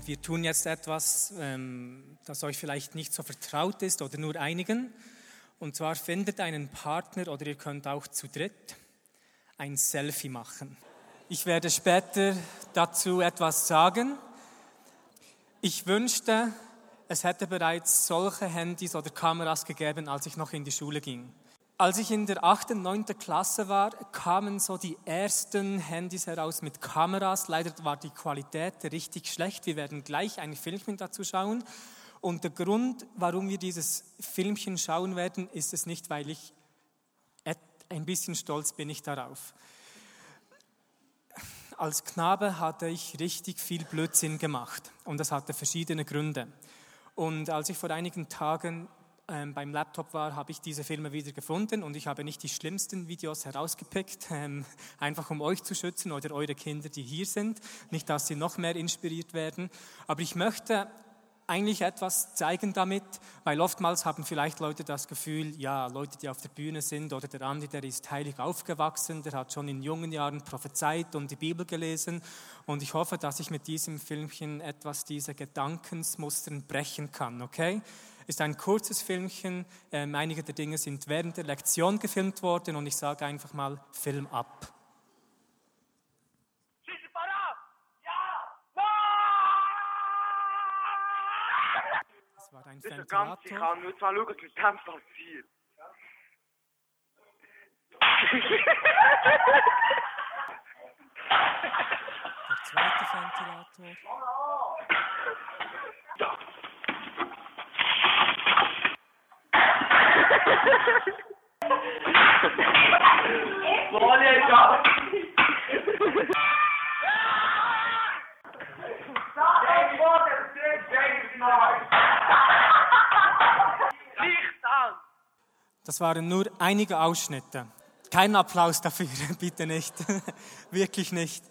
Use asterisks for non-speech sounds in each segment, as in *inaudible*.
Und wir tun jetzt etwas, ähm, das euch vielleicht nicht so vertraut ist oder nur einigen. Und zwar findet einen Partner oder ihr könnt auch zu dritt ein Selfie machen. Ich werde später dazu etwas sagen. Ich wünschte, es hätte bereits solche Handys oder Kameras gegeben, als ich noch in die Schule ging. Als ich in der 8. und 9. Klasse war, kamen so die ersten Handys heraus mit Kameras. Leider war die Qualität richtig schlecht. Wir werden gleich ein Filmchen dazu schauen. Und der Grund, warum wir dieses Filmchen schauen werden, ist es nicht, weil ich ein bisschen stolz bin ich darauf. Als Knabe hatte ich richtig viel Blödsinn gemacht und das hatte verschiedene Gründe. Und als ich vor einigen Tagen ähm, beim Laptop war, habe ich diese Filme wieder gefunden und ich habe nicht die schlimmsten Videos herausgepickt, *laughs* ähm, einfach um euch zu schützen oder eure Kinder, die hier sind, nicht, dass sie noch mehr inspiriert werden. Aber ich möchte eigentlich etwas zeigen damit, weil oftmals haben vielleicht Leute das Gefühl, ja, Leute, die auf der Bühne sind oder der Andi, der ist heilig aufgewachsen, der hat schon in jungen Jahren prophezeit und die Bibel gelesen und ich hoffe, dass ich mit diesem Filmchen etwas dieser Gedankensmustern brechen kann, okay? Ist ein kurzes Filmchen, ähm, einige der Dinge sind während der Lektion gefilmt worden und ich sage einfach mal Film ab. Das war ein ganz, ich Ventilator. kann nur mal schauen, mit dem passiert. Der zweite Ventilator. Das waren nur einige Ausschnitte. Kein Applaus dafür, *laughs* bitte nicht. *laughs* Wirklich nicht.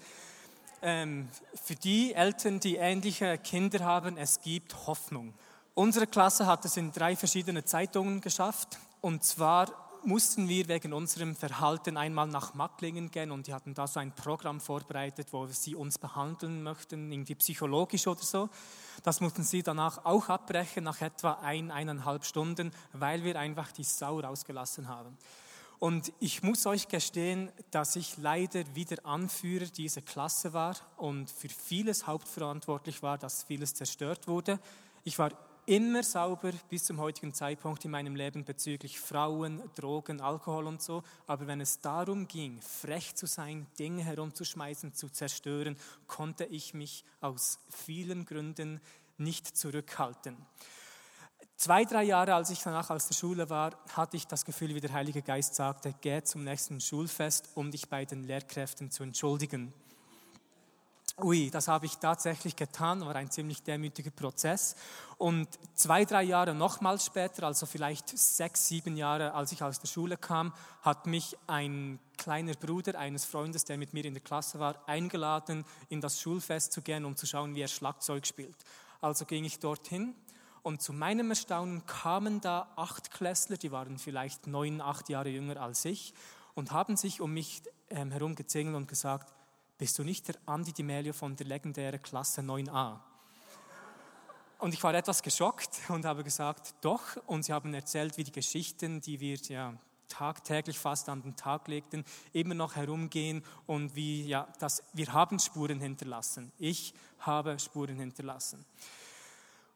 Ähm, für die Eltern, die ähnliche Kinder haben, es gibt Hoffnung. Unsere Klasse hat es in drei verschiedene Zeitungen geschafft. Und zwar mussten wir wegen unserem Verhalten einmal nach Macklingen gehen und die hatten da so ein Programm vorbereitet, wo sie uns behandeln möchten, irgendwie psychologisch oder so. Das mussten sie danach auch abbrechen, nach etwa ein, eineinhalb Stunden, weil wir einfach die Sau rausgelassen haben. Und ich muss euch gestehen, dass ich leider wieder Anführer dieser Klasse war und für vieles hauptverantwortlich war, dass vieles zerstört wurde. Ich war immer sauber bis zum heutigen Zeitpunkt in meinem Leben bezüglich Frauen, Drogen, Alkohol und so. Aber wenn es darum ging, frech zu sein, Dinge herumzuschmeißen, zu zerstören, konnte ich mich aus vielen Gründen nicht zurückhalten. Zwei, drei Jahre, als ich danach aus der Schule war, hatte ich das Gefühl, wie der Heilige Geist sagte, geh zum nächsten Schulfest, um dich bei den Lehrkräften zu entschuldigen. Ui, das habe ich tatsächlich getan, war ein ziemlich demütiger Prozess. Und zwei, drei Jahre nochmals später, also vielleicht sechs, sieben Jahre, als ich aus der Schule kam, hat mich ein kleiner Bruder eines Freundes, der mit mir in der Klasse war, eingeladen, in das Schulfest zu gehen, um zu schauen, wie er Schlagzeug spielt. Also ging ich dorthin und zu meinem Erstaunen kamen da acht Klässler, die waren vielleicht neun, acht Jahre jünger als ich und haben sich um mich ähm, herumgezingelt und gesagt, bist du nicht der Andi Di Melio von der legendären Klasse 9a? Und ich war etwas geschockt und habe gesagt, doch. Und sie haben erzählt, wie die Geschichten, die wir ja tagtäglich fast an den Tag legten, immer noch herumgehen und wie, ja, das, wir haben Spuren hinterlassen. Ich habe Spuren hinterlassen.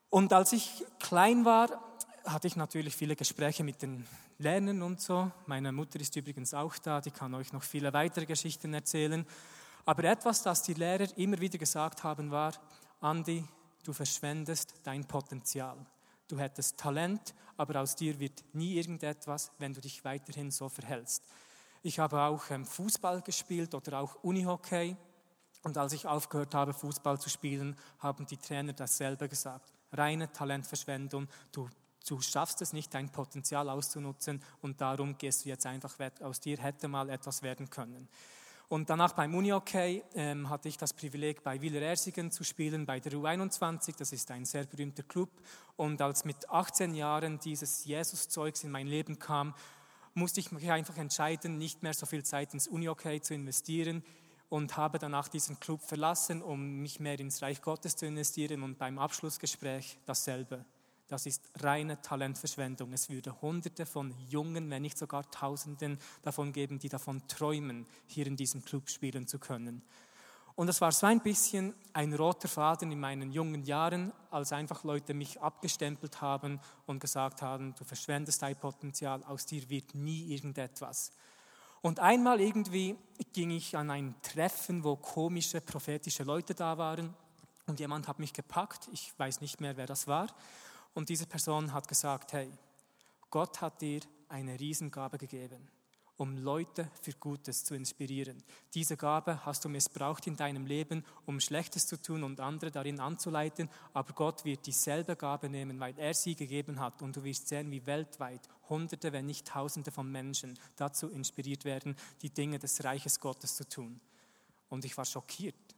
Und als ich klein war, hatte ich natürlich viele Gespräche mit den Lernern und so. Meine Mutter ist übrigens auch da, die kann euch noch viele weitere Geschichten erzählen. Aber etwas, das die Lehrer immer wieder gesagt haben, war, Andi, du verschwendest dein Potenzial. Du hättest Talent, aber aus dir wird nie irgendetwas, wenn du dich weiterhin so verhältst. Ich habe auch ähm, Fußball gespielt oder auch Unihockey. Und als ich aufgehört habe, Fußball zu spielen, haben die Trainer dasselbe gesagt. Reine Talentverschwendung, du, du schaffst es nicht, dein Potenzial auszunutzen und darum gehst du jetzt einfach weg. Aus dir hätte mal etwas werden können. Und danach beim Uni-Hockey ähm, hatte ich das Privileg, bei Wieler Ersigen zu spielen, bei der U21. Das ist ein sehr berühmter Club. Und als mit 18 Jahren dieses Jesus-Zeugs in mein Leben kam, musste ich mich einfach entscheiden, nicht mehr so viel Zeit ins Uni-Hockey zu investieren und habe danach diesen Club verlassen, um mich mehr ins Reich Gottes zu investieren und beim Abschlussgespräch dasselbe. Das ist reine Talentverschwendung. Es würde Hunderte von Jungen, wenn nicht sogar Tausenden davon geben, die davon träumen, hier in diesem Club spielen zu können. Und es war so ein bisschen ein roter Faden in meinen jungen Jahren, als einfach Leute mich abgestempelt haben und gesagt haben, du verschwendest dein Potenzial, aus dir wird nie irgendetwas. Und einmal irgendwie ging ich an ein Treffen, wo komische prophetische Leute da waren und jemand hat mich gepackt, ich weiß nicht mehr, wer das war, und diese Person hat gesagt, hey, Gott hat dir eine Riesengabe gegeben, um Leute für Gutes zu inspirieren. Diese Gabe hast du missbraucht in deinem Leben, um Schlechtes zu tun und andere darin anzuleiten, aber Gott wird dieselbe Gabe nehmen, weil er sie gegeben hat und du wirst sehen, wie weltweit Hunderte, wenn nicht Tausende von Menschen dazu inspiriert werden, die Dinge des Reiches Gottes zu tun. Und ich war schockiert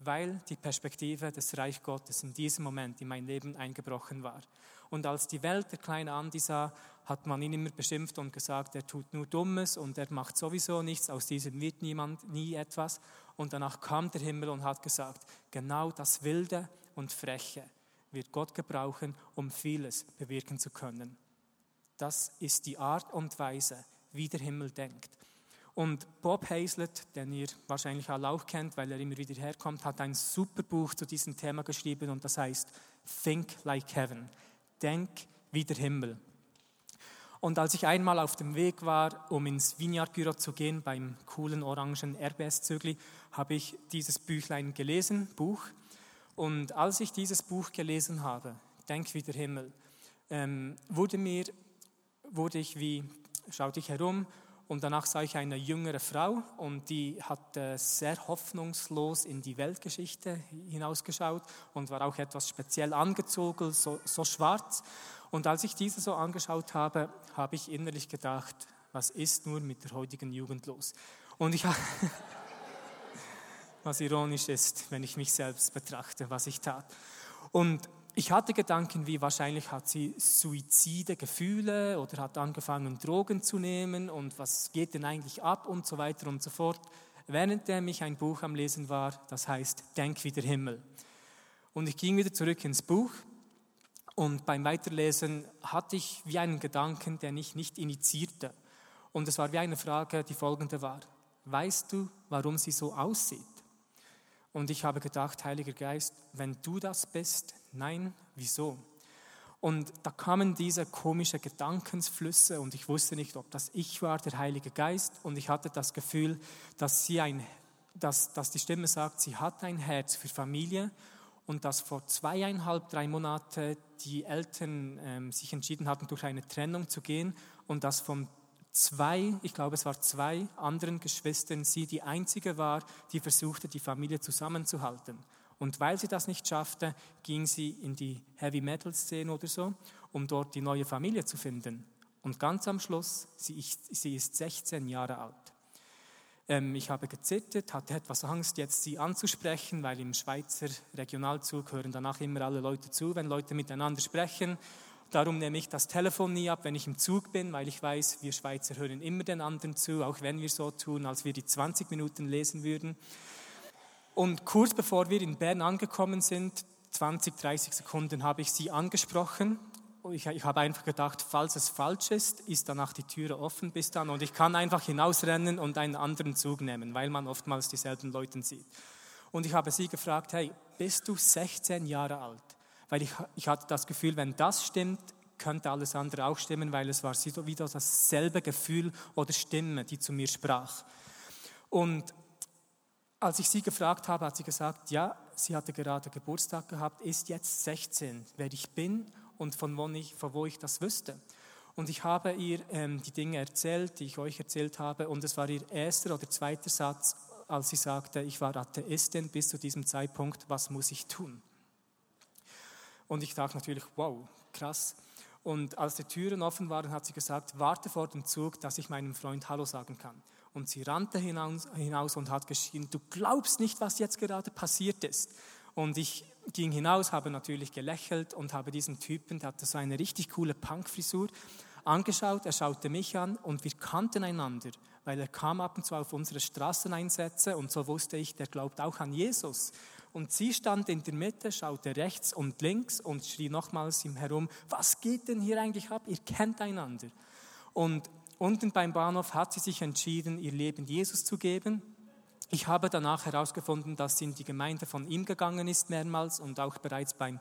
weil die Perspektive des Reich Gottes in diesem Moment in mein Leben eingebrochen war. Und als die Welt der kleine Andi sah, hat man ihn immer beschimpft und gesagt, er tut nur Dummes und er macht sowieso nichts, aus diesem wird niemand nie etwas. Und danach kam der Himmel und hat gesagt, genau das Wilde und Freche wird Gott gebrauchen, um vieles bewirken zu können. Das ist die Art und Weise, wie der Himmel denkt. Und Bob Hazlett, den ihr wahrscheinlich alle auch kennt, weil er immer wieder herkommt, hat ein super Buch zu diesem Thema geschrieben und das heißt Think Like Heaven. Denk wie der Himmel. Und als ich einmal auf dem Weg war, um ins Vineyard-Büro zu gehen, beim coolen orangen RBS-Zügli, habe ich dieses Büchlein gelesen, Buch. Und als ich dieses Buch gelesen habe, Denk wie der Himmel, ähm, wurde mir, wurde ich wie, schaute ich herum und danach sah ich eine jüngere Frau und die hat sehr hoffnungslos in die Weltgeschichte hinausgeschaut und war auch etwas speziell angezogen, so, so schwarz. Und als ich diese so angeschaut habe, habe ich innerlich gedacht, was ist nur mit der heutigen Jugend los? Und ich *laughs* was ironisch ist, wenn ich mich selbst betrachte, was ich tat. Und ich hatte Gedanken wie, wahrscheinlich hat sie suizide Gefühle oder hat angefangen, Drogen zu nehmen und was geht denn eigentlich ab und so weiter und so fort. Währenddem ich ein Buch am Lesen war, das heißt Denk wie der Himmel. Und ich ging wieder zurück ins Buch und beim Weiterlesen hatte ich wie einen Gedanken, den ich nicht initiierte. Und es war wie eine Frage, die folgende war. Weißt du, warum sie so aussieht? Und ich habe gedacht, Heiliger Geist, wenn du das bist, nein, wieso? Und da kamen diese komischen Gedankensflüsse und ich wusste nicht, ob das ich war, der Heilige Geist. Und ich hatte das Gefühl, dass, sie ein, dass, dass die Stimme sagt, sie hat ein Herz für Familie und dass vor zweieinhalb, drei Monaten die Eltern ähm, sich entschieden hatten, durch eine Trennung zu gehen und dass vom zwei, ich glaube es war zwei anderen Geschwistern, sie die einzige war, die versuchte, die Familie zusammenzuhalten. Und weil sie das nicht schaffte, ging sie in die Heavy Metal Szene oder so, um dort die neue Familie zu finden. Und ganz am Schluss, sie ist, sie ist 16 Jahre alt. Ähm, ich habe gezittert, hatte etwas Angst, jetzt sie anzusprechen, weil im Schweizer Regionalzug hören danach immer alle Leute zu, wenn Leute miteinander sprechen. Darum nehme ich das Telefon nie ab, wenn ich im Zug bin, weil ich weiß, wir Schweizer hören immer den anderen zu, auch wenn wir so tun, als wir die 20 Minuten lesen würden. Und kurz bevor wir in Bern angekommen sind, 20, 30 Sekunden, habe ich sie angesprochen. Ich, ich habe einfach gedacht, falls es falsch ist, ist danach die Türe offen bis dann und ich kann einfach hinausrennen und einen anderen Zug nehmen, weil man oftmals dieselben Leute sieht. Und ich habe sie gefragt, hey, bist du 16 Jahre alt? weil ich, ich hatte das Gefühl, wenn das stimmt, könnte alles andere auch stimmen, weil es war wieder dasselbe Gefühl oder Stimme, die zu mir sprach. Und als ich sie gefragt habe, hat sie gesagt, ja, sie hatte gerade Geburtstag gehabt, ist jetzt 16, wer ich bin und von wo ich, von wo ich das wüsste. Und ich habe ihr ähm, die Dinge erzählt, die ich euch erzählt habe, und es war ihr erster oder zweiter Satz, als sie sagte, ich war Atheistin bis zu diesem Zeitpunkt, was muss ich tun? Und ich dachte natürlich, wow, krass. Und als die Türen offen waren, hat sie gesagt, warte vor dem Zug, dass ich meinem Freund Hallo sagen kann. Und sie rannte hinaus, hinaus und hat geschrien, du glaubst nicht, was jetzt gerade passiert ist. Und ich ging hinaus, habe natürlich gelächelt und habe diesen Typen, der hatte so eine richtig coole Punkfrisur, angeschaut. Er schaute mich an und wir kannten einander, weil er kam ab und zu auf unsere Straßeneinsätze und so wusste ich, der glaubt auch an Jesus. Und sie stand in der Mitte, schaute rechts und links und schrie nochmals ihm herum, was geht denn hier eigentlich ab? Ihr kennt einander. Und unten beim Bahnhof hat sie sich entschieden, ihr Leben Jesus zu geben. Ich habe danach herausgefunden, dass sie in die Gemeinde von ihm gegangen ist mehrmals und auch bereits beim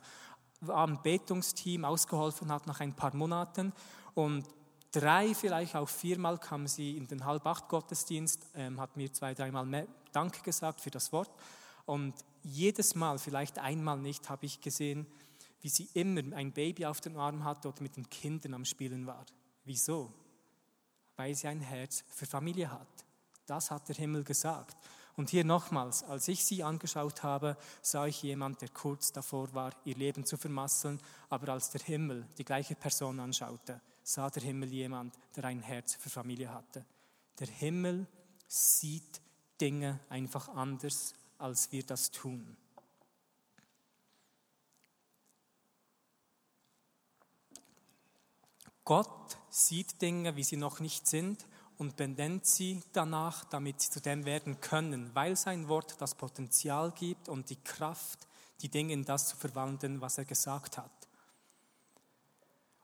Anbetungsteam ausgeholfen hat nach ein paar Monaten. Und drei, vielleicht auch viermal kam sie in den Halbacht-Gottesdienst, ähm, hat mir zwei, dreimal Danke gesagt für das Wort. Und jedes Mal, vielleicht einmal nicht, habe ich gesehen, wie sie immer ein Baby auf dem Arm hatte oder mit den Kindern am Spielen war. Wieso? Weil sie ein Herz für Familie hat. Das hat der Himmel gesagt. Und hier nochmals, als ich sie angeschaut habe, sah ich jemand, der kurz davor war, ihr Leben zu vermasseln, aber als der Himmel die gleiche Person anschaute, sah der Himmel jemand, der ein Herz für Familie hatte. Der Himmel sieht Dinge einfach anders als wir das tun. Gott sieht Dinge, wie sie noch nicht sind und benennt sie danach, damit sie zu dem werden können, weil sein Wort das Potenzial gibt und die Kraft, die Dinge in das zu verwandeln, was er gesagt hat.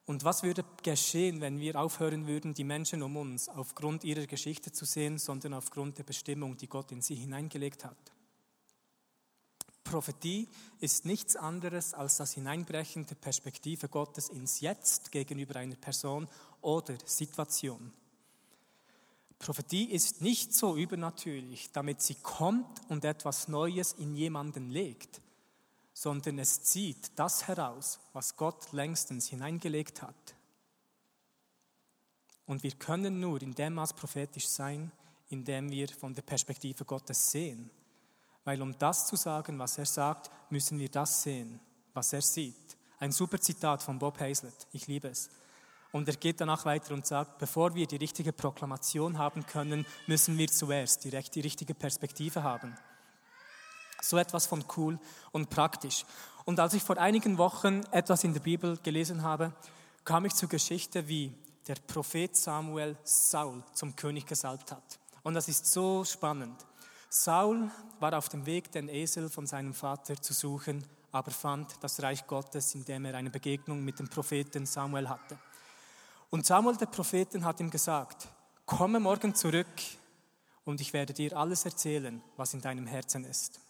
Und was würde geschehen, wenn wir aufhören würden, die Menschen um uns aufgrund ihrer Geschichte zu sehen, sondern aufgrund der Bestimmung, die Gott in sie hineingelegt hat? Prophetie ist nichts anderes als das Hineinbrechen der Perspektive Gottes ins Jetzt gegenüber einer Person oder Situation. Prophetie ist nicht so übernatürlich, damit sie kommt und etwas Neues in jemanden legt, sondern es zieht das heraus, was Gott längstens hineingelegt hat. Und wir können nur in dem Maß prophetisch sein, indem wir von der Perspektive Gottes sehen weil um das zu sagen, was er sagt, müssen wir das sehen, was er sieht. Ein super Zitat von Bob Hazlett, ich liebe es. Und er geht danach weiter und sagt, bevor wir die richtige Proklamation haben können, müssen wir zuerst die, die richtige Perspektive haben. So etwas von cool und praktisch. Und als ich vor einigen Wochen etwas in der Bibel gelesen habe, kam ich zur Geschichte, wie der Prophet Samuel Saul zum König gesalbt hat. Und das ist so spannend. Saul war auf dem Weg, den Esel von seinem Vater zu suchen, aber fand das Reich Gottes, indem er eine Begegnung mit dem Propheten Samuel hatte. Und Samuel, der Propheten, hat ihm gesagt, komme morgen zurück und ich werde dir alles erzählen, was in deinem Herzen ist.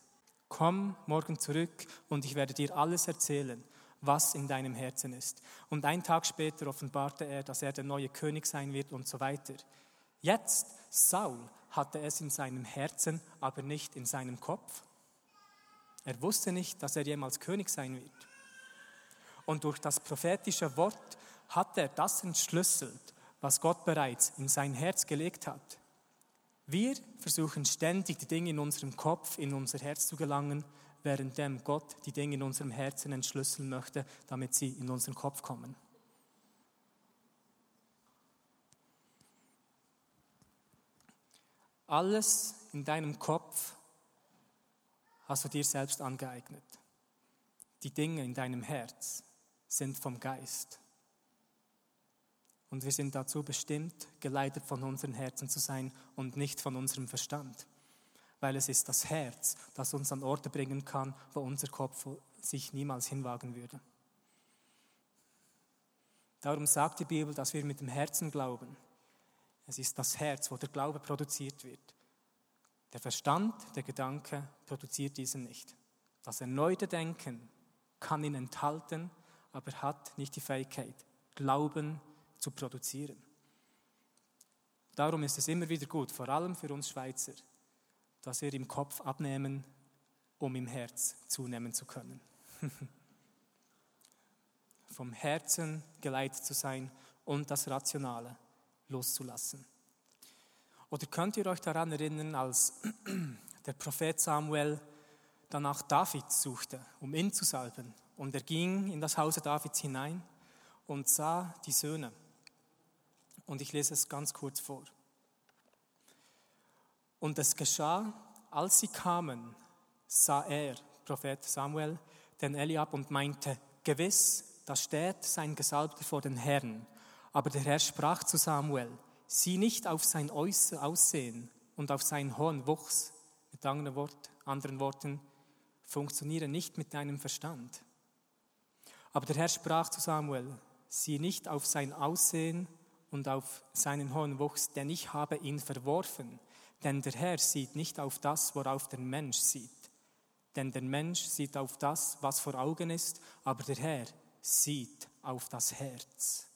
Komm morgen zurück und ich werde dir alles erzählen, was in deinem Herzen ist. Und einen Tag später offenbarte er, dass er der neue König sein wird und so weiter. Jetzt, Saul, hatte es in seinem Herzen, aber nicht in seinem Kopf. Er wusste nicht, dass er jemals König sein wird. Und durch das prophetische Wort hat er das entschlüsselt, was Gott bereits in sein Herz gelegt hat. Wir versuchen ständig die Dinge in unserem Kopf, in unser Herz zu gelangen, währenddem Gott die Dinge in unserem Herzen entschlüsseln möchte, damit sie in unseren Kopf kommen. Alles in deinem Kopf hast du dir selbst angeeignet. Die Dinge in deinem Herz sind vom Geist. Und wir sind dazu bestimmt, geleitet von unseren Herzen zu sein und nicht von unserem Verstand. Weil es ist das Herz, das uns an Orte bringen kann, wo unser Kopf sich niemals hinwagen würde. Darum sagt die Bibel, dass wir mit dem Herzen glauben es ist das Herz, wo der Glaube produziert wird. Der Verstand, der Gedanke produziert diesen nicht. Das erneute Denken kann ihn enthalten, aber hat nicht die Fähigkeit, Glauben zu produzieren. Darum ist es immer wieder gut, vor allem für uns Schweizer, dass wir im Kopf abnehmen, um im Herz zunehmen zu können. *laughs* Vom Herzen geleitet zu sein und das Rationale loszulassen. Oder könnt ihr euch daran erinnern, als *clears throat* der Prophet Samuel danach David suchte, um ihn zu salben. Und er ging in das Haus Davids hinein und sah die Söhne. Und ich lese es ganz kurz vor. Und es geschah, als sie kamen, sah er, Prophet Samuel, den Eliab und meinte, gewiss, da steht sein Gesalbter vor den Herrn. Aber der Herr sprach zu Samuel, sieh nicht auf sein Aussehen und auf seinen hohen Wuchs. Mit anderen Worten, funktioniere nicht mit deinem Verstand. Aber der Herr sprach zu Samuel, sieh nicht auf sein Aussehen und auf seinen hohen Wuchs, denn ich habe ihn verworfen. Denn der Herr sieht nicht auf das, worauf der Mensch sieht. Denn der Mensch sieht auf das, was vor Augen ist, aber der Herr sieht auf das Herz.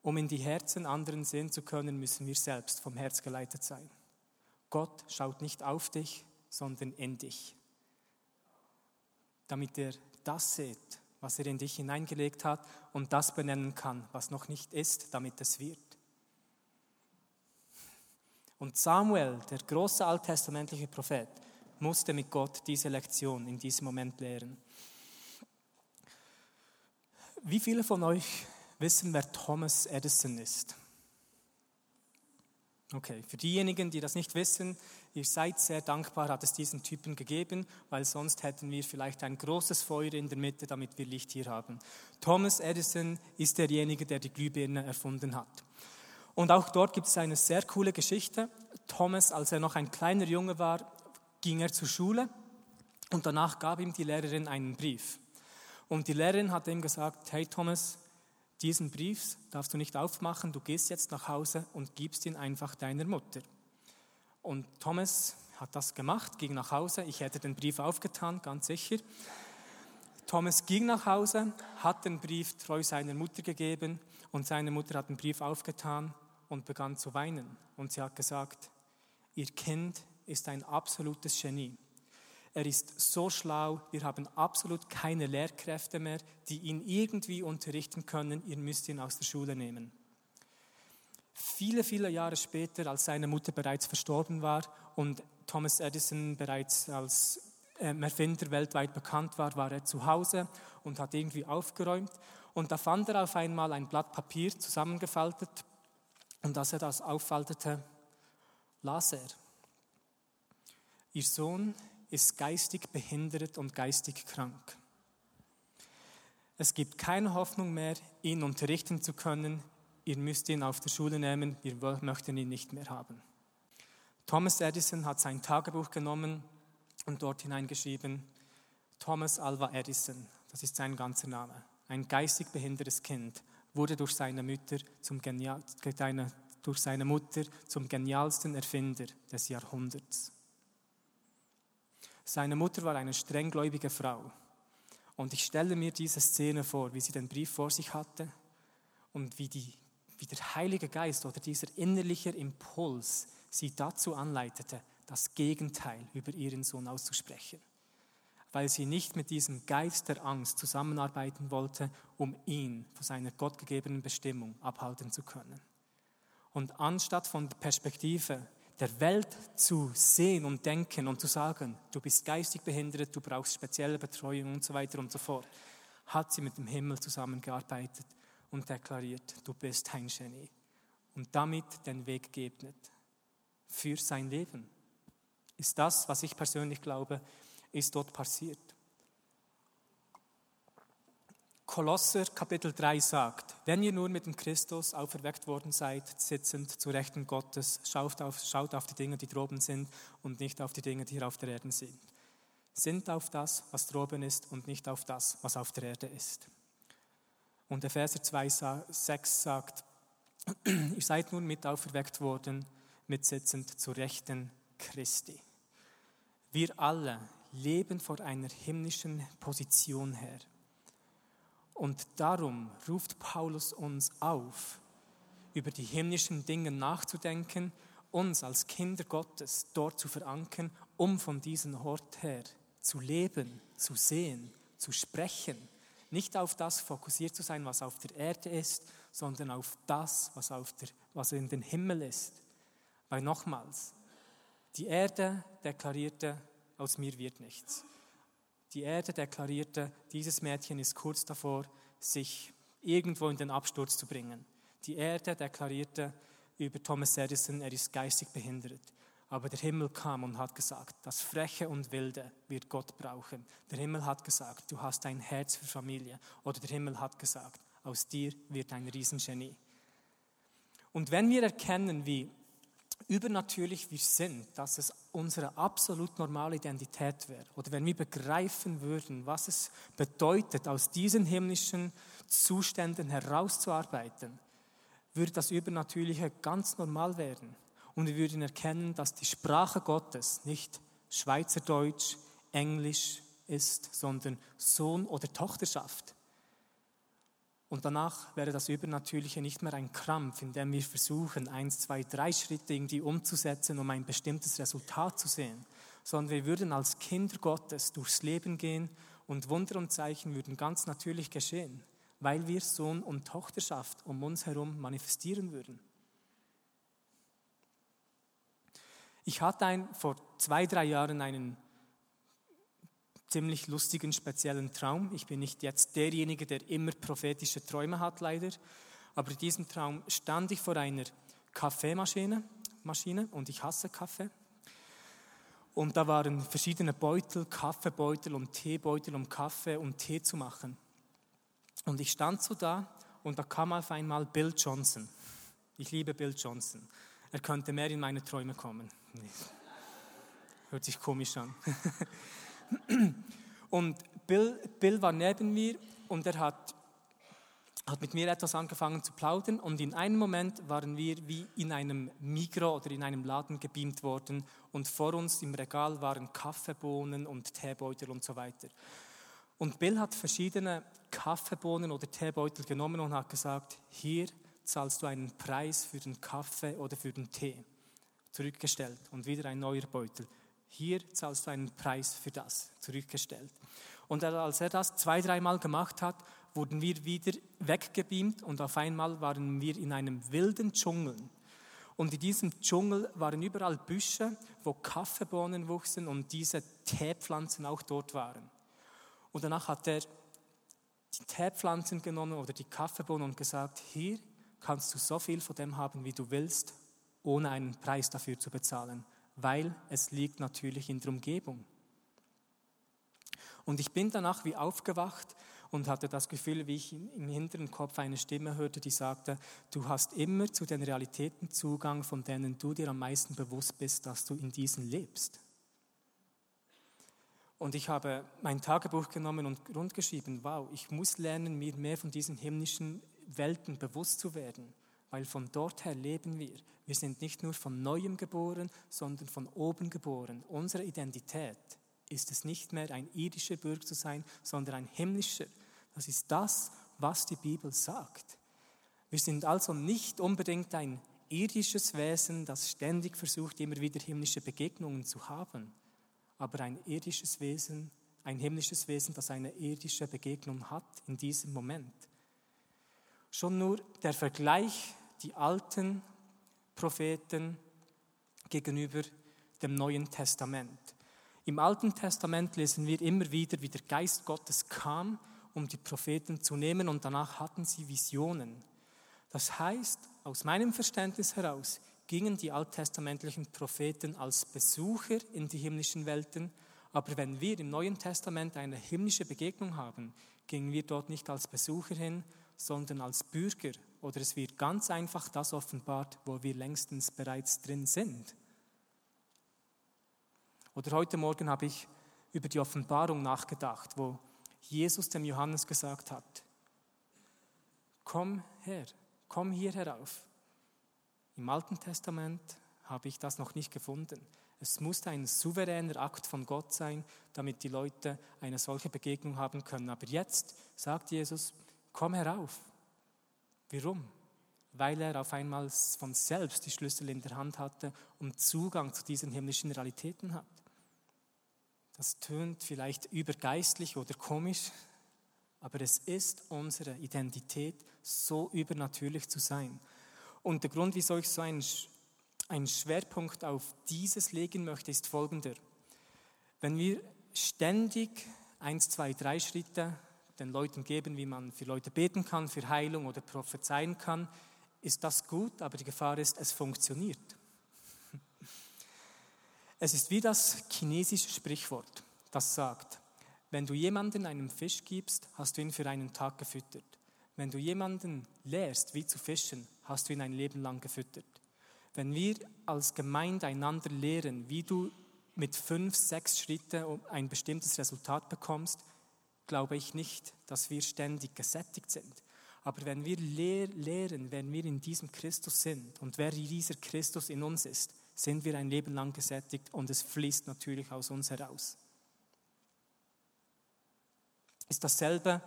Um in die Herzen anderen sehen zu können, müssen wir selbst vom Herz geleitet sein. Gott schaut nicht auf dich, sondern in dich. Damit er das sieht, was er in dich hineingelegt hat und das benennen kann, was noch nicht ist, damit es wird. Und Samuel, der große alttestamentliche Prophet, musste mit Gott diese Lektion in diesem Moment lehren. Wie viele von euch wissen, wer Thomas Edison ist? Okay, für diejenigen, die das nicht wissen, ihr seid sehr dankbar, hat es diesen Typen gegeben, weil sonst hätten wir vielleicht ein großes Feuer in der Mitte, damit wir Licht hier haben. Thomas Edison ist derjenige, der die Glühbirne erfunden hat. Und auch dort gibt es eine sehr coole Geschichte. Thomas, als er noch ein kleiner Junge war, ging er zur Schule und danach gab ihm die Lehrerin einen Brief. Und die Lehrerin hat ihm gesagt, hey Thomas, diesen Brief darfst du nicht aufmachen, du gehst jetzt nach Hause und gibst ihn einfach deiner Mutter. Und Thomas hat das gemacht, ging nach Hause. Ich hätte den Brief aufgetan, ganz sicher. Thomas ging nach Hause, hat den Brief treu seiner Mutter gegeben und seine Mutter hat den Brief aufgetan und begann zu weinen. Und sie hat gesagt, ihr Kind ist ein absolutes Genie. Er ist so schlau, wir haben absolut keine Lehrkräfte mehr, die ihn irgendwie unterrichten können. Ihr müsst ihn aus der Schule nehmen. Viele, viele Jahre später, als seine Mutter bereits verstorben war und Thomas Edison bereits als ähm, Erfinder weltweit bekannt war, war er zu Hause und hat irgendwie aufgeräumt. Und da fand er auf einmal ein Blatt Papier zusammengefaltet. Und als er das auffaltete, las er, Ihr Sohn ist geistig behindert und geistig krank. Es gibt keine Hoffnung mehr, ihn unterrichten zu können. Ihr müsst ihn auf der Schule nehmen, wir möchten ihn nicht mehr haben. Thomas Edison hat sein Tagebuch genommen und dort hineingeschrieben, Thomas Alva Edison, das ist sein ganzer Name, ein geistig behindertes Kind, wurde durch seine, Mutter zum Genial, durch seine Mutter zum genialsten Erfinder des Jahrhunderts. Seine Mutter war eine strenggläubige Frau. Und ich stelle mir diese Szene vor, wie sie den Brief vor sich hatte und wie, die, wie der Heilige Geist oder dieser innerliche Impuls sie dazu anleitete, das Gegenteil über ihren Sohn auszusprechen. Weil sie nicht mit diesem Geist der Angst zusammenarbeiten wollte, um ihn von seiner gottgegebenen Bestimmung abhalten zu können. Und anstatt von der Perspektive der Welt zu sehen und denken und zu sagen, du bist geistig behindert, du brauchst spezielle Betreuung und so weiter und so fort, hat sie mit dem Himmel zusammengearbeitet und deklariert, du bist ein Genie. Und damit den Weg geebnet für sein Leben. Ist das, was ich persönlich glaube, ist dort passiert. Kolosser Kapitel 3 sagt, wenn ihr nur mit dem Christus auferweckt worden seid, sitzend zu Rechten Gottes, schaut auf, schaut auf die Dinge, die droben sind und nicht auf die Dinge, die hier auf der Erde sind. Sind auf das, was droben ist und nicht auf das, was auf der Erde ist. Und Epheser 2, 6 sagt, *clears throat* ihr seid nun mit auferweckt worden, mit sitzend zu Rechten Christi. Wir alle leben vor einer himmlischen Position her. Und darum ruft Paulus uns auf, über die himmlischen Dinge nachzudenken, uns als Kinder Gottes dort zu verankern, um von diesem Ort her zu leben, zu sehen, zu sprechen. Nicht auf das fokussiert zu sein, was auf der Erde ist, sondern auf das, was, auf der, was in den Himmel ist. Weil nochmals, die Erde deklarierte, aus mir wird nichts. Die Erde deklarierte, dieses Mädchen ist kurz davor, sich irgendwo in den Absturz zu bringen. Die Erde deklarierte über Thomas Edison, er ist geistig behindert. Aber der Himmel kam und hat gesagt, das Freche und Wilde wird Gott brauchen. Der Himmel hat gesagt, du hast ein Herz für Familie. Oder der Himmel hat gesagt, aus dir wird ein Riesengenie. Und wenn wir erkennen, wie übernatürlich wir sind, dass es unsere absolut normale Identität wäre, oder wenn wir begreifen würden, was es bedeutet, aus diesen himmlischen Zuständen herauszuarbeiten, würde das Übernatürliche ganz normal werden. Und wir würden erkennen, dass die Sprache Gottes nicht Schweizerdeutsch, Englisch ist, sondern Sohn- oder Tochterschaft. Und danach wäre das Übernatürliche nicht mehr ein Krampf, in dem wir versuchen, eins, zwei, drei Schritte irgendwie umzusetzen, um ein bestimmtes Resultat zu sehen, sondern wir würden als Kinder Gottes durchs Leben gehen und Wunder und Zeichen würden ganz natürlich geschehen, weil wir Sohn und Tochterschaft um uns herum manifestieren würden. Ich hatte ein, vor zwei, drei Jahren einen ziemlich lustigen, speziellen Traum. Ich bin nicht jetzt derjenige, der immer prophetische Träume hat, leider. Aber in diesem Traum stand ich vor einer Kaffeemaschine Maschine, und ich hasse Kaffee. Und da waren verschiedene Beutel, Kaffeebeutel und Teebeutel, um Kaffee und Tee zu machen. Und ich stand so da und da kam auf einmal Bill Johnson. Ich liebe Bill Johnson. Er könnte mehr in meine Träume kommen. Hört sich komisch an. *laughs* Und Bill, Bill war neben mir und er hat, hat mit mir etwas angefangen zu plaudern und in einem Moment waren wir wie in einem Migro oder in einem Laden gebeamt worden und vor uns im Regal waren Kaffeebohnen und Teebeutel und so weiter. Und Bill hat verschiedene Kaffeebohnen oder Teebeutel genommen und hat gesagt, hier zahlst du einen Preis für den Kaffee oder für den Tee. Zurückgestellt und wieder ein neuer Beutel. Hier zahlst du einen Preis für das, zurückgestellt. Und als er das zwei, dreimal gemacht hat, wurden wir wieder weggebeamt und auf einmal waren wir in einem wilden Dschungel. Und in diesem Dschungel waren überall Büsche, wo Kaffeebohnen wuchsen und diese Teepflanzen auch dort waren. Und danach hat er die Teepflanzen genommen oder die Kaffeebohnen und gesagt, hier kannst du so viel von dem haben, wie du willst, ohne einen Preis dafür zu bezahlen weil es liegt natürlich in der Umgebung. Und ich bin danach wie aufgewacht und hatte das Gefühl, wie ich im hinteren Kopf eine Stimme hörte, die sagte, du hast immer zu den Realitäten Zugang, von denen du dir am meisten bewusst bist, dass du in diesen lebst. Und ich habe mein Tagebuch genommen und rundgeschrieben, wow, ich muss lernen, mir mehr von diesen himmlischen Welten bewusst zu werden weil von dort her leben wir. Wir sind nicht nur von neuem geboren, sondern von oben geboren. Unsere Identität ist es nicht mehr, ein irdischer Bürger zu sein, sondern ein himmlischer. Das ist das, was die Bibel sagt. Wir sind also nicht unbedingt ein irdisches Wesen, das ständig versucht, immer wieder himmlische Begegnungen zu haben, aber ein irdisches Wesen, ein himmlisches Wesen, das eine irdische Begegnung hat in diesem Moment. Schon nur der Vergleich, die alten Propheten gegenüber dem Neuen Testament. Im Alten Testament lesen wir immer wieder, wie der Geist Gottes kam, um die Propheten zu nehmen und danach hatten sie Visionen. Das heißt, aus meinem Verständnis heraus gingen die alttestamentlichen Propheten als Besucher in die himmlischen Welten, aber wenn wir im Neuen Testament eine himmlische Begegnung haben, gingen wir dort nicht als Besucher hin, sondern als Bürger oder es wird ganz einfach das offenbart, wo wir längstens bereits drin sind. Oder heute Morgen habe ich über die Offenbarung nachgedacht, wo Jesus dem Johannes gesagt hat, komm her, komm hier herauf. Im Alten Testament habe ich das noch nicht gefunden. Es musste ein souveräner Akt von Gott sein, damit die Leute eine solche Begegnung haben können. Aber jetzt sagt Jesus, komm herauf. Warum? Weil er auf einmal von selbst die Schlüssel in der Hand hatte und Zugang zu diesen himmlischen Realitäten hat. Das tönt vielleicht übergeistlich oder komisch, aber es ist unsere Identität, so übernatürlich zu sein. Und der Grund, wieso ich so ein einen Schwerpunkt auf dieses legen möchte, ist folgender. Wenn wir ständig eins, zwei, drei Schritte den Leuten geben, wie man für Leute beten kann, für Heilung oder prophezeien kann, ist das gut, aber die Gefahr ist, es funktioniert. *laughs* Es ist wie das chinesische Sprichwort, das sagt, wenn du jemanden einen Fisch gibst, hast du ihn für einen Tag gefüttert. Wenn du jemanden lehrst, wie zu fischen, hast du ihn ein Leben lang gefüttert. Wenn wir als Gemeinde einander lehren, wie du mit fünf, sechs Schritten ein bestimmtes Resultat bekommst, glaube ich nicht, dass wir ständig gesättigt sind. Aber wenn wir lehr lehren, wenn wir in diesem Christus sind und wer dieser Christus in uns ist, sind wir ein Leben lang gesättigt und es fließt natürlich aus uns heraus. Ist dasselbe,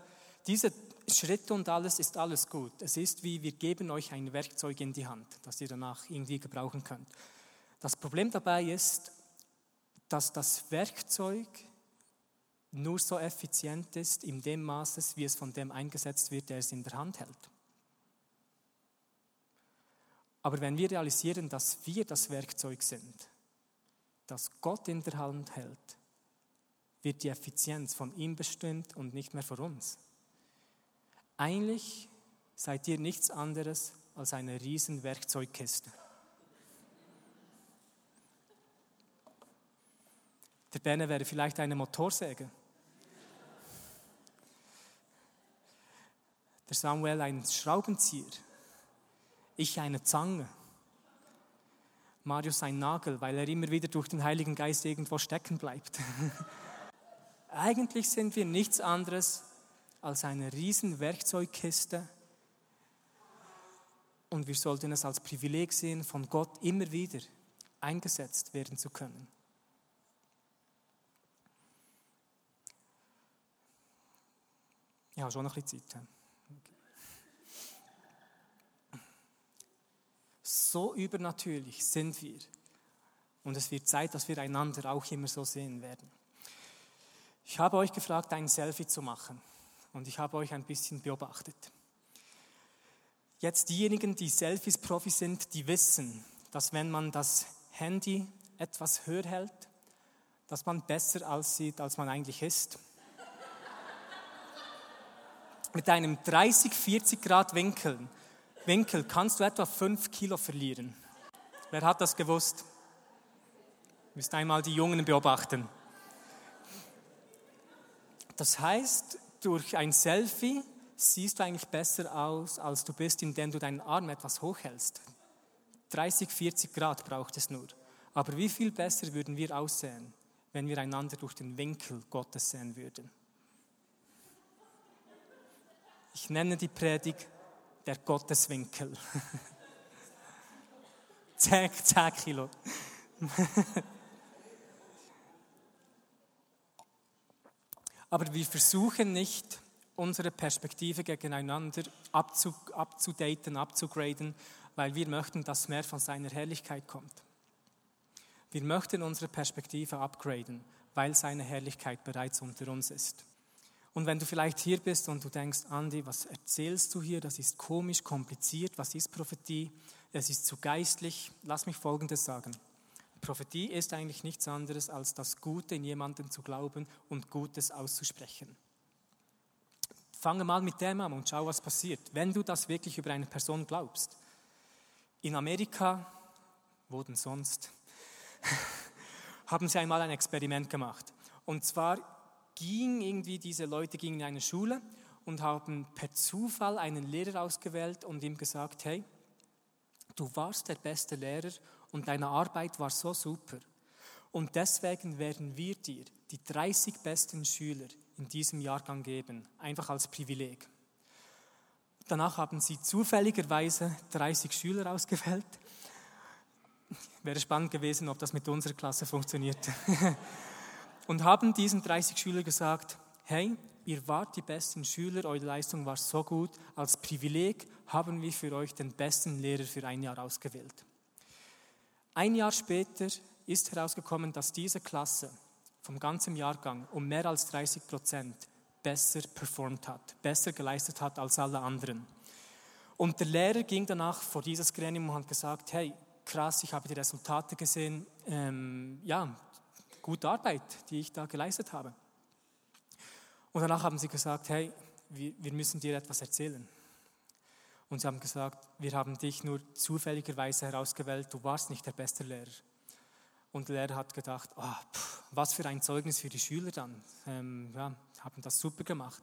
diese Schritte und alles ist alles gut. Es ist wie, wir geben euch ein Werkzeug in die Hand, das ihr danach irgendwie gebrauchen könnt. Das Problem dabei ist, dass das Werkzeug nur so effizient ist in dem Maße, wie es von dem eingesetzt wird, der es in der Hand hält. Aber wenn wir realisieren, dass wir das Werkzeug sind, das Gott in der Hand hält, wird die Effizienz von ihm bestimmt und nicht mehr von uns. Eigentlich seid ihr nichts anderes als eine riesen Werkzeugkiste. Der Benne wäre vielleicht eine Motorsäge. Der Samuel ein Schraubenzieher. Ich eine Zange. Marius ein Nagel, weil er immer wieder durch den Heiligen Geist irgendwo stecken bleibt. *laughs* Eigentlich sind wir nichts anderes als eine riesen Werkzeugkiste und wir sollten es als Privileg sehen, von Gott immer wieder eingesetzt werden zu können. Ja, schon noch ein bisschen Zeit. So übernatürlich sind wir. Und es wird Zeit, dass wir einander auch immer so sehen werden. Ich habe euch gefragt, ein Selfie zu machen. Und ich habe euch ein bisschen beobachtet. Jetzt diejenigen, die Selfies-Profi sind, die wissen, dass wenn man das Handy etwas höher hält, dass man besser aussieht, als man eigentlich ist mit einem 30, 40 Grad Winkel, Winkel kannst du etwa 5 Kilo verlieren. Wer hat das gewusst? Müsst einmal die Jungen beobachten. Das heißt, durch ein Selfie siehst du eigentlich besser aus, als du bist, indem du deinen Arm etwas hochhältst. 30, 40 Grad braucht es nur. Aber wie viel besser würden wir aussehen, wenn wir einander durch den Winkel Gottes sehen würden? Ich nenne die Predigt der Gotteswinkel. 10, 10 Kilo. Aber wir versuchen nicht, unsere Perspektive gegeneinander abzudaten, abzugraden, weil wir möchten, dass mehr von seiner Herrlichkeit kommt. Wir möchten unsere Perspektive upgraden, weil seine Herrlichkeit bereits unter uns ist. Und wenn du vielleicht hier bist und du denkst, Andi, was erzählst du hier? Das ist komisch, kompliziert. Was ist Prophetie? Es ist zu geistlich. Lass mich Folgendes sagen. Prophetie ist eigentlich nichts anderes, als das Gute in jemanden zu glauben und Gutes auszusprechen. Fange mal mit dem an und schau, was passiert, wenn du das wirklich über eine Person glaubst. In Amerika, wo denn sonst, *laughs* haben sie einmal ein Experiment gemacht. Und zwar ging irgendwie, diese Leute gingen in eine Schule und haben per Zufall einen Lehrer ausgewählt und ihm gesagt, hey, du warst der beste Lehrer und deine Arbeit war so super. Und deswegen werden wir dir die 30 besten Schüler in diesem Jahrgang geben, einfach als Privileg. Danach haben sie zufälligerweise 30 Schüler ausgewählt. Wäre spannend gewesen, ob das mit unserer Klasse funktioniert. *laughs* und haben diesen 30 Schülern gesagt, hey, ihr wart die besten Schüler, eure Leistung war so gut, als Privileg haben wir für euch den besten Lehrer für ein Jahr ausgewählt. Ein Jahr später ist herausgekommen, dass diese Klasse vom ganzen Jahrgang um mehr als 30 Prozent besser performt hat, besser geleistet hat als alle anderen. Und der Lehrer ging danach vor dieses Gremium und hat gesagt, hey, krass, ich habe die Resultate gesehen. Ähm, ja, gute Arbeit, die ich da geleistet habe. Und danach haben sie gesagt, hey, wir, wir müssen dir etwas erzählen. Und sie haben gesagt, wir haben dich nur zufälligerweise herausgewählt, du warst nicht der beste Lehrer. Und der Lehrer hat gedacht, oh, pff, was für ein Zeugnis für die Schüler dann. Ähm, ja, haben das super gemacht.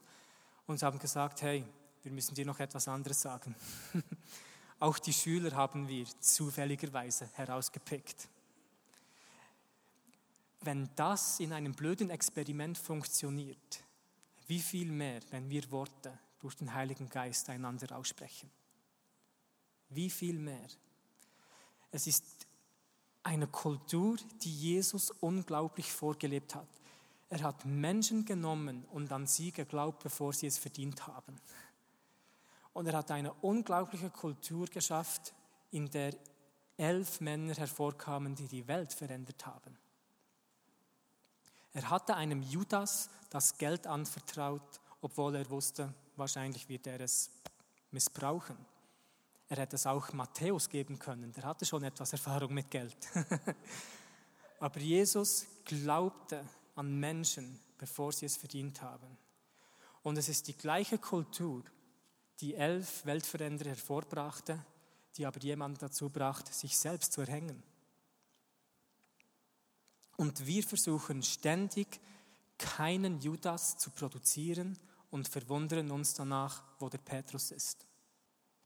Und sie haben gesagt, hey, wir müssen dir noch etwas anderes sagen. *laughs* Auch die Schüler haben wir zufälligerweise herausgepickt. Wenn das in einem blöden Experiment funktioniert, wie viel mehr, wenn wir Worte durch den Heiligen Geist einander aussprechen? Wie viel mehr? Es ist eine Kultur, die Jesus unglaublich vorgelebt hat. Er hat Menschen genommen und an sie geglaubt, bevor sie es verdient haben. Und er hat eine unglaubliche Kultur geschafft, in der elf Männer hervorkamen, die die Welt verändert haben. Er hatte einem Judas das Geld anvertraut, obwohl er wusste, wahrscheinlich wird er es missbrauchen. Er hätte es auch Matthäus geben können, der hatte schon etwas Erfahrung mit Geld. *laughs* Aber Jesus glaubte an Menschen, bevor sie es verdient haben. Und es ist die gleiche Kultur, die elf Weltveränderer hervorbrachte, die aber jemand dazu brachte, sich selbst zu erhängen. Und wir versuchen ständig, keinen Judas zu produzieren und verwundern uns danach, wo der Petrus ist.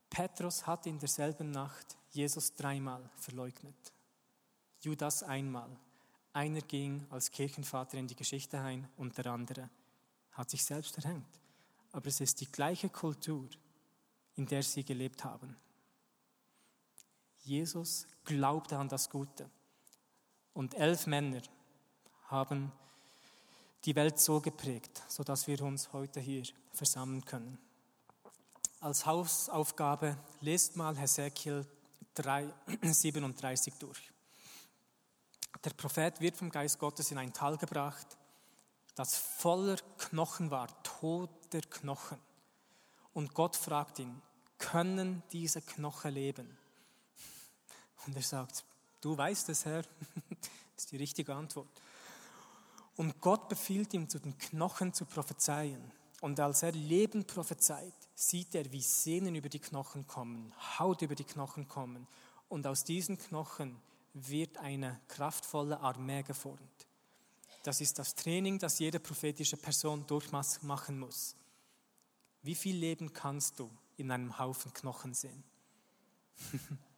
Petrus hat in derselben Nacht Jesus dreimal verleugnet. Judas einmal. Einer ging als Kirchenvater in die Geschichte ein und der andere hat sich selbst erhängt. Aber es ist die gleiche Kultur, in der sie gelebt haben. Jesus glaubte an das Gute. Und elf Männer haben die Welt so geprägt, sodass wir uns heute hier versammeln können. Als Hausaufgabe lest mal Hesekiel 3, 37 *clears throat* durch. Der Prophet wird vom Geist Gottes in ein Tal gebracht, das voller Knochen war, toter Knochen. Und Gott fragt ihn, können diese Knochen leben? Und er sagt, du weißt es, Herr. *laughs* Das ist die richtige Antwort. Und Gott befiehlt ihm, zu den Knochen zu prophezeien. Und als er Leben prophezeit, sieht er, wie Sehnen über die Knochen kommen, Haut über die Knochen kommen. Und aus diesen Knochen wird eine kraftvolle Armee geformt. Das ist das Training, das jede prophetische Person durchmachen muss. Wie viel Leben kannst du in einem Haufen Knochen sehen? *laughs*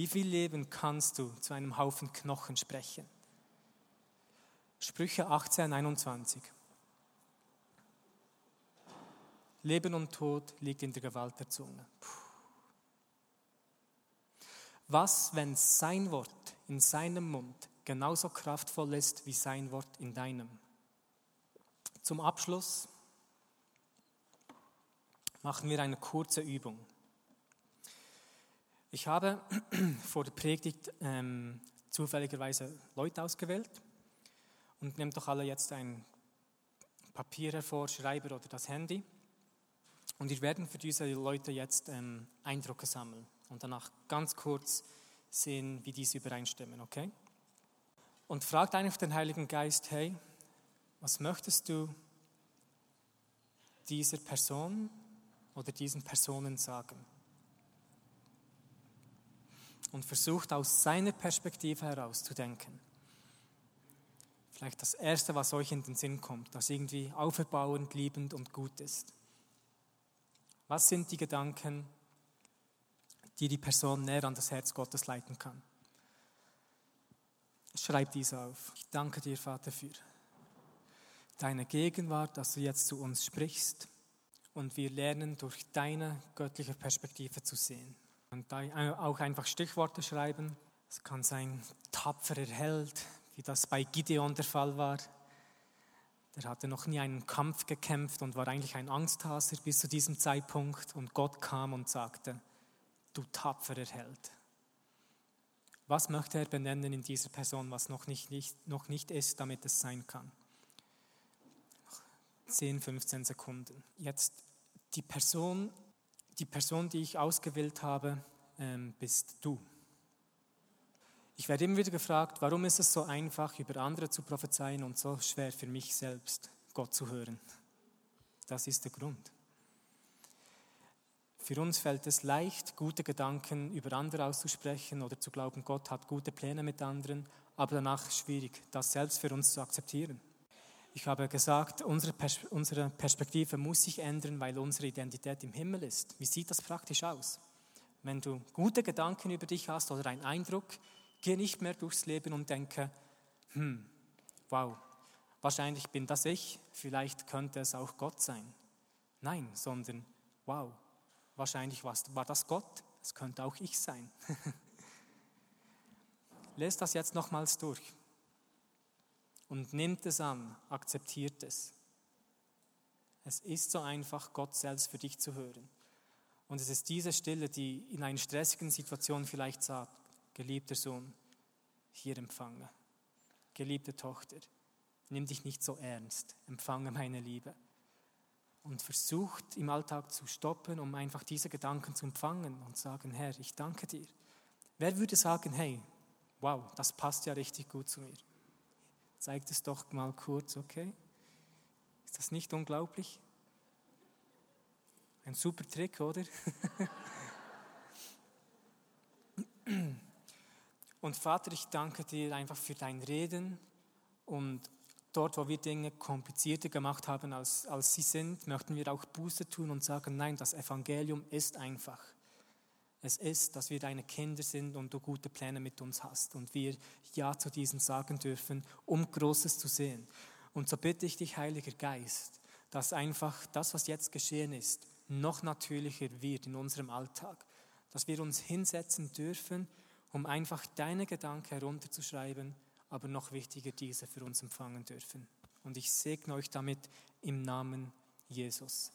Wie viel Leben kannst du zu einem Haufen Knochen sprechen? Sprüche 18, 21. Leben und Tod liegt in der Gewalt der Zunge. Puh. Was, wenn sein Wort in seinem Mund genauso kraftvoll ist wie sein Wort in deinem? Zum Abschluss machen wir eine kurze Übung. Ich habe *clears throat* vor der Predigt ähm, zufälligerweise Leute ausgewählt und nehmt doch alle jetzt ein Papier hervor, Schreiber oder das Handy. Und wir werden für diese Leute jetzt ähm, Eindrücke sammeln und danach ganz kurz sehen, wie diese übereinstimmen, okay? Und fragt einfach den Heiligen Geist, hey, was möchtest du dieser Person oder diesen Personen sagen? Und versucht aus seiner Perspektive heraus zu denken. Vielleicht das Erste, was euch in den Sinn kommt, das irgendwie auferbauend, liebend und gut ist. Was sind die Gedanken, die die Person näher an das Herz Gottes leiten kann? Schreib diese auf. Ich danke dir, Vater, für deine Gegenwart, dass du jetzt zu uns sprichst und wir lernen durch deine göttliche Perspektive zu sehen. Und da auch einfach Stichworte schreiben. Es kann sein tapferer Held, wie das bei Gideon der Fall war. Der hatte noch nie einen Kampf gekämpft und war eigentlich ein Angsthaser bis zu diesem Zeitpunkt. Und Gott kam und sagte, du tapferer Held. Was möchte er benennen in dieser Person, was noch nicht, nicht, noch nicht ist, damit es sein kann? 10, 15 Sekunden. Jetzt die Person die Person, die ich ausgewählt habe, ähm, bist du. Ich werde immer wieder gefragt, warum ist es so einfach, über andere zu prophezeien und so schwer für mich selbst, Gott zu hören. Das ist der Grund. Für uns fällt es leicht, gute Gedanken über andere auszusprechen oder zu glauben, Gott hat gute Pläne mit anderen, aber danach schwierig, das selbst für uns zu akzeptieren. Ich habe gesagt, unsere, Pers unsere Perspektive muss sich ändern, weil unsere Identität im Himmel ist. Wie sieht das praktisch aus? Wenn du gute Gedanken über dich hast oder einen Eindruck, geh nicht mehr durchs Leben und denke, hm, wow, wahrscheinlich bin das ich, vielleicht könnte es auch Gott sein. Nein, sondern wow, wahrscheinlich war das Gott, es könnte auch ich sein. *laughs* Lest das jetzt nochmals durch und nimmt es an, akzeptiert es. Es ist so einfach, Gott selbst für dich zu hören. Und es ist diese Stille, die in einer stressigen Situation vielleicht sagt, geliebter Sohn, hier empfange. Geliebte Tochter, nimm dich nicht so ernst, empfange meine Liebe. Und versucht im Alltag zu stoppen, um einfach diese Gedanken zu empfangen und sagen, Herr, ich danke dir. Wer würde sagen, hey, wow, das passt ja richtig gut zu mir. Zeigt es doch mal kurz, okay? Ist das nicht unglaublich? Ein super Trick, oder? *laughs* und Vater, ich danke dir einfach für dein Reden und dort, wo wir Dinge komplizierter gemacht haben, als, als sie sind, möchten wir auch Buße tun und sagen, nein, das Evangelium ist einfach. Es ist, dass wir deine Kinder sind und du gute Pläne mit uns hast und wir Ja zu diesen sagen dürfen, um Großes zu sehen. Und so bitte ich dich, Heiliger Geist, dass einfach das, was jetzt geschehen ist, noch natürlicher wird in unserem Alltag. Dass wir uns hinsetzen dürfen, um einfach deine Gedanken herunterzuschreiben, aber noch wichtiger diese für uns empfangen dürfen. Und ich segne euch damit im Namen Jesus.